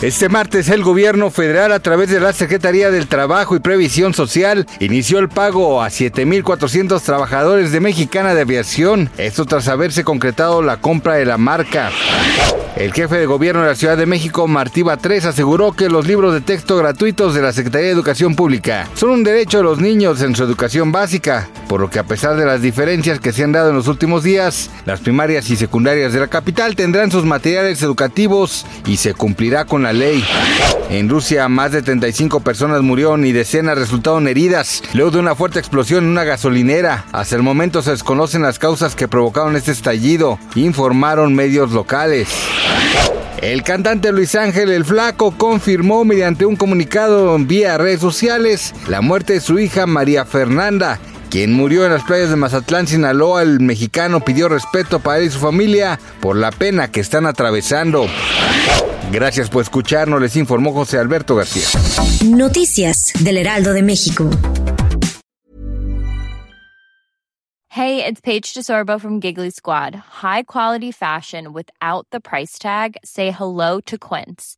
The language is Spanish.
Este martes el gobierno federal a través de la Secretaría del Trabajo y Previsión Social inició el pago a 7.400 trabajadores de Mexicana de Aviación, esto tras haberse concretado la compra de la marca. El jefe de gobierno de la Ciudad de México, Martí Batres, aseguró que los libros de texto gratuitos de la Secretaría de Educación Pública son un derecho de los niños en su educación básica, por lo que a pesar de las diferencias que se han dado en los últimos días, las primarias y secundarias de la capital tendrán sus materiales educativos y se cumplirá con la ley. En Rusia, más de 35 personas murieron y decenas resultaron heridas luego de una fuerte explosión en una gasolinera. Hasta el momento se desconocen las causas que provocaron este estallido, informaron medios locales. El cantante Luis Ángel el Flaco confirmó mediante un comunicado en vía redes sociales la muerte de su hija María Fernanda, quien murió en las playas de Mazatlán, Sinaloa. El mexicano pidió respeto para él y su familia por la pena que están atravesando. Gracias por escucharnos, les informó José Alberto García. Noticias del Heraldo de México. Hey, it's Paige DeSorbo from Giggly Squad. High quality fashion without the price tag. Say hello to Quince.